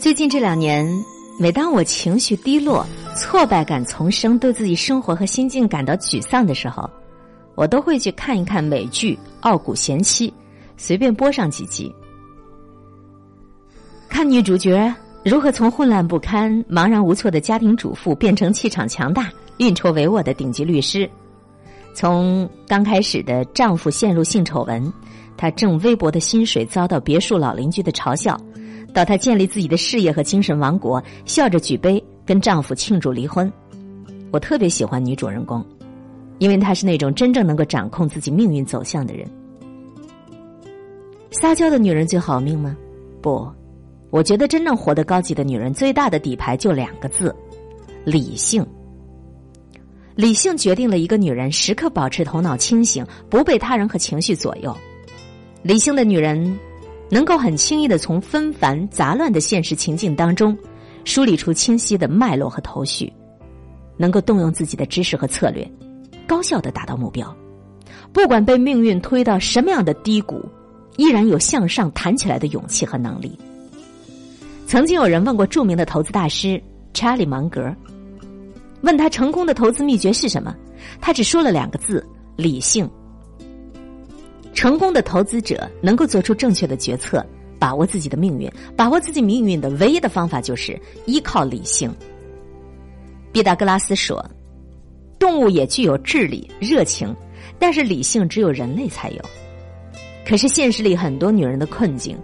最近这两年，每当我情绪低落、挫败感丛生，对自己生活和心境感到沮丧的时候，我都会去看一看美剧《傲骨贤妻》，随便播上几集，看女主角如何从混乱不堪、茫然无措的家庭主妇变成气场强大、运筹帷幄的顶级律师，从刚开始的丈夫陷入性丑闻，她挣微薄的薪水遭到别墅老邻居的嘲笑。到她建立自己的事业和精神王国，笑着举杯跟丈夫庆祝离婚。我特别喜欢女主人公，因为她是那种真正能够掌控自己命运走向的人。撒娇的女人最好命吗？不，我觉得真正活得高级的女人，最大的底牌就两个字：理性。理性决定了一个女人时刻保持头脑清醒，不被他人和情绪左右。理性的女人。能够很轻易的从纷繁杂乱的现实情境当中梳理出清晰的脉络和头绪，能够动用自己的知识和策略，高效的达到目标。不管被命运推到什么样的低谷，依然有向上弹起来的勇气和能力。曾经有人问过著名的投资大师查理芒格，问他成功的投资秘诀是什么？他只说了两个字：理性。成功的投资者能够做出正确的决策，把握自己的命运。把握自己命运的唯一的方法就是依靠理性。毕达哥拉斯说：“动物也具有智力、热情，但是理性只有人类才有。”可是现实里很多女人的困境，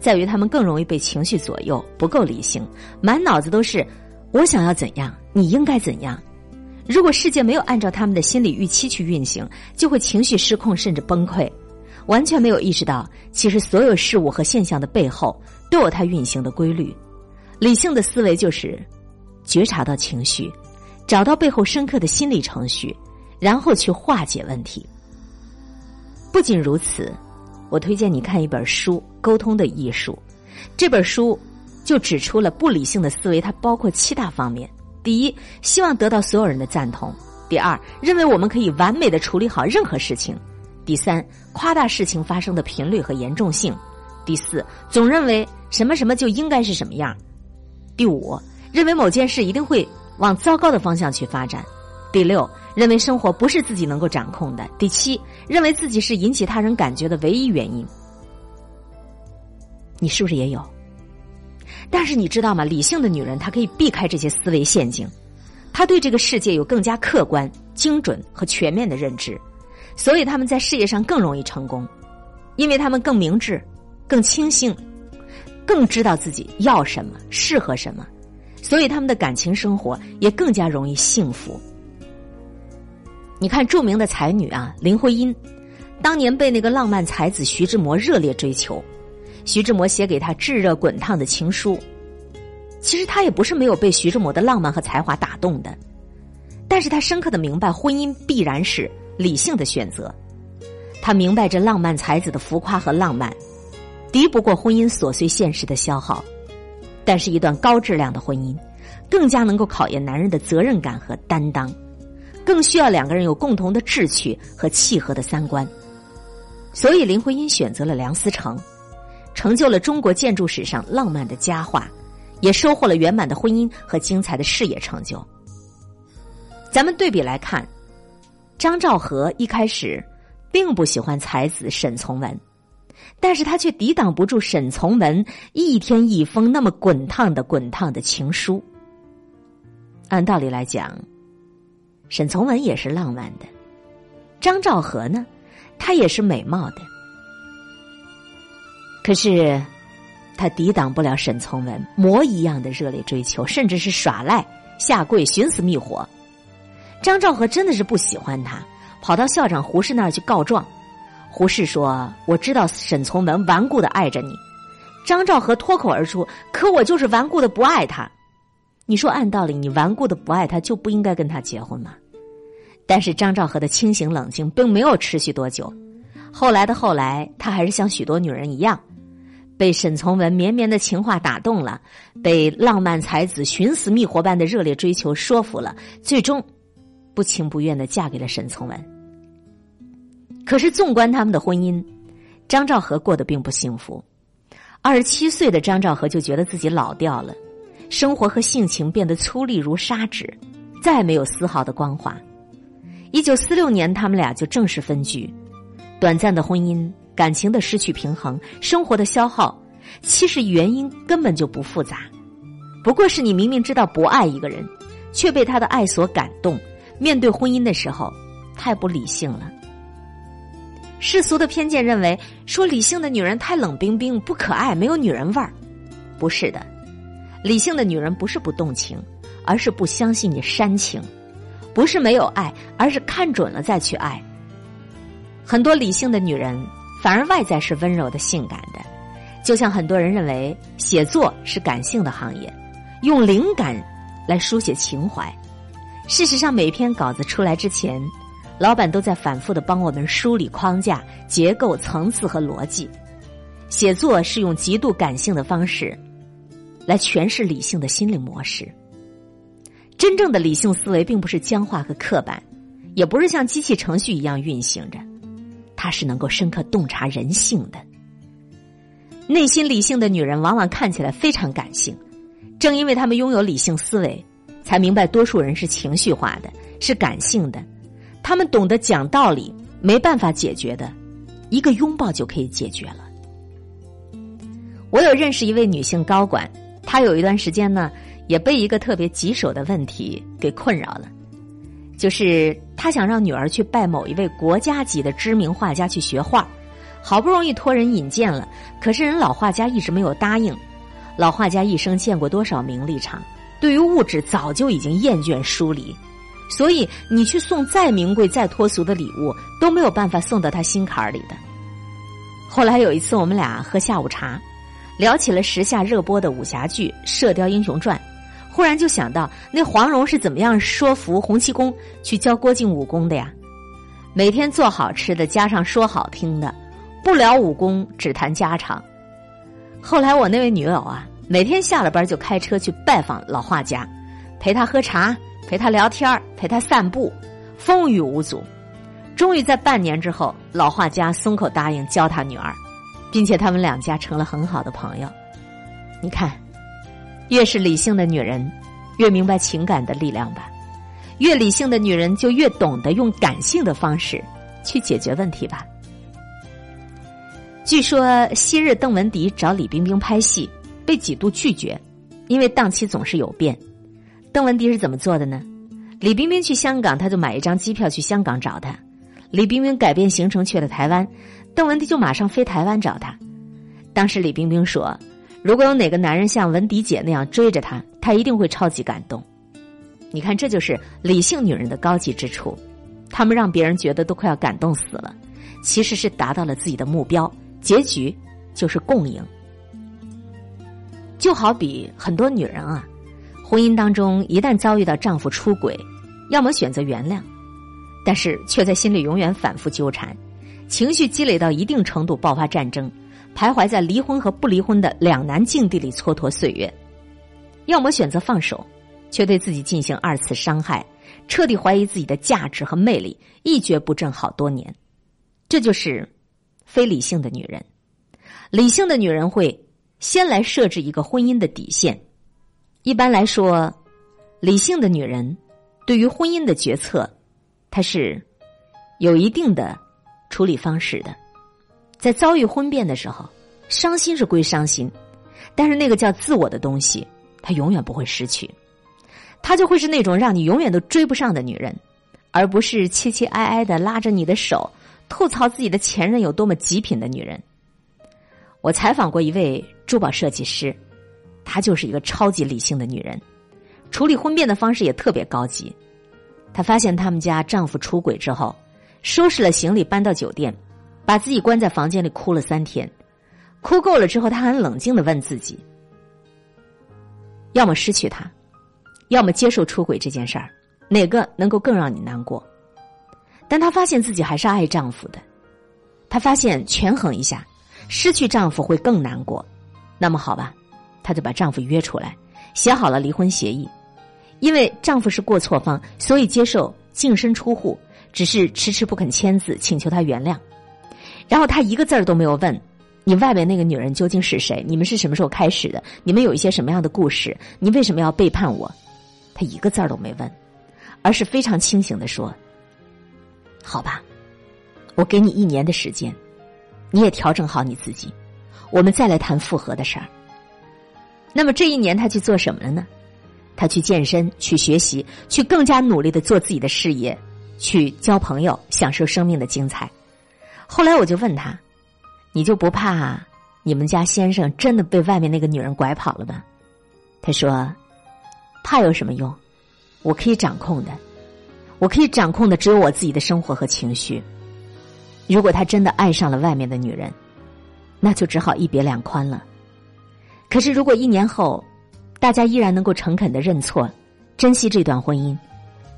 在于她们更容易被情绪左右，不够理性，满脑子都是“我想要怎样，你应该怎样”。如果世界没有按照他们的心理预期去运行，就会情绪失控，甚至崩溃。完全没有意识到，其实所有事物和现象的背后都有它运行的规律。理性的思维就是觉察到情绪，找到背后深刻的心理程序，然后去化解问题。不仅如此，我推荐你看一本书《沟通的艺术》。这本书就指出了不理性的思维，它包括七大方面：第一，希望得到所有人的赞同；第二，认为我们可以完美的处理好任何事情。第三，夸大事情发生的频率和严重性；第四，总认为什么什么就应该是什么样；第五，认为某件事一定会往糟糕的方向去发展；第六，认为生活不是自己能够掌控的；第七，认为自己是引起他人感觉的唯一原因。你是不是也有？但是你知道吗？理性的女人她可以避开这些思维陷阱，她对这个世界有更加客观、精准和全面的认知。所以他们在事业上更容易成功，因为他们更明智、更清醒、更知道自己要什么、适合什么，所以他们的感情生活也更加容易幸福。你看，著名的才女啊，林徽因，当年被那个浪漫才子徐志摩热烈追求，徐志摩写给她炙热滚烫的情书，其实她也不是没有被徐志摩的浪漫和才华打动的，但是她深刻的明白，婚姻必然是。理性的选择，他明白这浪漫才子的浮夸和浪漫，敌不过婚姻琐碎现实的消耗。但是，一段高质量的婚姻，更加能够考验男人的责任感和担当，更需要两个人有共同的志趣和契合的三观。所以，林徽因选择了梁思成，成就了中国建筑史上浪漫的佳话，也收获了圆满的婚姻和精彩的事业成就。咱们对比来看。张兆和一开始并不喜欢才子沈从文，但是他却抵挡不住沈从文一天一封那么滚烫的滚烫的情书。按道理来讲，沈从文也是浪漫的，张兆和呢，他也是美貌的，可是他抵挡不了沈从文魔一样的热烈追求，甚至是耍赖、下跪、寻死觅活。张兆和真的是不喜欢他，跑到校长胡适那儿去告状。胡适说：“我知道沈从文顽固的爱着你。”张兆和脱口而出：“可我就是顽固的不爱他。”你说按道理，你顽固的不爱他，就不应该跟他结婚吗？但是张兆和的清醒冷静并没有持续多久。后来的后来，他还是像许多女人一样，被沈从文绵绵的情话打动了，被浪漫才子寻死觅活般的热烈追求说服了，最终。不情不愿的嫁给了沈从文。可是纵观他们的婚姻，张兆和过得并不幸福。二十七岁的张兆和就觉得自己老掉了，生活和性情变得粗粝如砂纸，再没有丝毫的光滑。一九四六年，他们俩就正式分居。短暂的婚姻，感情的失去平衡，生活的消耗，其实原因根本就不复杂，不过是你明明知道不爱一个人，却被他的爱所感动。面对婚姻的时候，太不理性了。世俗的偏见认为，说理性的女人太冷冰冰、不可爱，没有女人味儿。不是的，理性的女人不是不动情，而是不相信你煽情；不是没有爱，而是看准了再去爱。很多理性的女人反而外在是温柔的、性感的，就像很多人认为写作是感性的行业，用灵感来书写情怀。事实上，每篇稿子出来之前，老板都在反复的帮我们梳理框架、结构、层次和逻辑。写作是用极度感性的方式来诠释理性的心理模式。真正的理性思维并不是僵化和刻板，也不是像机器程序一样运行着，它是能够深刻洞察人性的。内心理性的女人往往看起来非常感性，正因为她们拥有理性思维。才明白，多数人是情绪化的，是感性的。他们懂得讲道理，没办法解决的，一个拥抱就可以解决了。我有认识一位女性高管，她有一段时间呢，也被一个特别棘手的问题给困扰了，就是她想让女儿去拜某一位国家级的知名画家去学画，好不容易托人引荐了，可是人老画家一直没有答应。老画家一生见过多少名利场？对于物质早就已经厌倦疏离，所以你去送再名贵、再脱俗的礼物都没有办法送到他心坎儿里的。后来有一次，我们俩喝下午茶，聊起了时下热播的武侠剧《射雕英雄传》，忽然就想到那黄蓉是怎么样说服洪七公去教郭靖武功的呀？每天做好吃的，加上说好听的，不聊武功，只谈家常。后来我那位女友啊。每天下了班就开车去拜访老画家，陪他喝茶，陪他聊天陪他散步，风雨无阻。终于在半年之后，老画家松口答应教他女儿，并且他们两家成了很好的朋友。你看，越是理性的女人，越明白情感的力量吧；越理性的女人，就越懂得用感性的方式去解决问题吧。据说昔日邓文迪找李冰冰拍戏。被几度拒绝，因为档期总是有变。邓文迪是怎么做的呢？李冰冰去香港，他就买一张机票去香港找他。李冰冰改变行程去了台湾，邓文迪就马上飞台湾找他。当时李冰冰说：“如果有哪个男人像文迪姐那样追着她，她一定会超级感动。”你看，这就是理性女人的高级之处，她们让别人觉得都快要感动死了，其实是达到了自己的目标，结局就是共赢。就好比很多女人啊，婚姻当中一旦遭遇到丈夫出轨，要么选择原谅，但是却在心里永远反复纠缠，情绪积累到一定程度爆发战争，徘徊在离婚和不离婚的两难境地里蹉跎岁月；要么选择放手，却对自己进行二次伤害，彻底怀疑自己的价值和魅力，一蹶不振好多年。这就是非理性的女人，理性的女人会。先来设置一个婚姻的底线。一般来说，理性的女人对于婚姻的决策，她是有一定的处理方式的。在遭遇婚变的时候，伤心是归伤心，但是那个叫自我的东西，她永远不会失去。她就会是那种让你永远都追不上的女人，而不是凄凄哀哀的拉着你的手吐槽自己的前任有多么极品的女人。我采访过一位。珠宝设计师，她就是一个超级理性的女人，处理婚变的方式也特别高级。她发现他们家丈夫出轨之后，收拾了行李搬到酒店，把自己关在房间里哭了三天。哭够了之后，她很冷静的问自己：要么失去他，要么接受出轨这件事儿，哪个能够更让你难过？但她发现自己还是爱丈夫的。她发现权衡一下，失去丈夫会更难过。那么好吧，她就把丈夫约出来，写好了离婚协议。因为丈夫是过错方，所以接受净身出户，只是迟迟不肯签字，请求他原谅。然后她一个字儿都没有问，你外面那个女人究竟是谁？你们是什么时候开始的？你们有一些什么样的故事？你为什么要背叛我？他一个字儿都没问，而是非常清醒的说：“好吧，我给你一年的时间，你也调整好你自己，我们再来谈复合的事儿。”那么这一年他去做什么了呢？他去健身，去学习，去更加努力的做自己的事业，去交朋友，享受生命的精彩。后来我就问他。你就不怕你们家先生真的被外面那个女人拐跑了吗？他说：“怕有什么用？我可以掌控的，我可以掌控的只有我自己的生活和情绪。如果他真的爱上了外面的女人，那就只好一别两宽了。可是如果一年后，大家依然能够诚恳的认错，珍惜这段婚姻，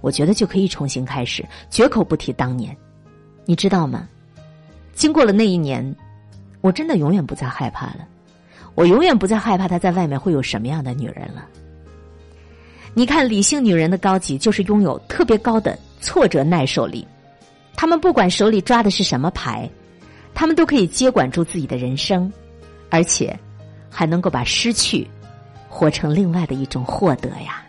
我觉得就可以重新开始，绝口不提当年。你知道吗？经过了那一年。”我真的永远不再害怕了，我永远不再害怕他在外面会有什么样的女人了。你看，理性女人的高级就是拥有特别高的挫折耐受力，他们不管手里抓的是什么牌，他们都可以接管住自己的人生，而且还能够把失去活成另外的一种获得呀。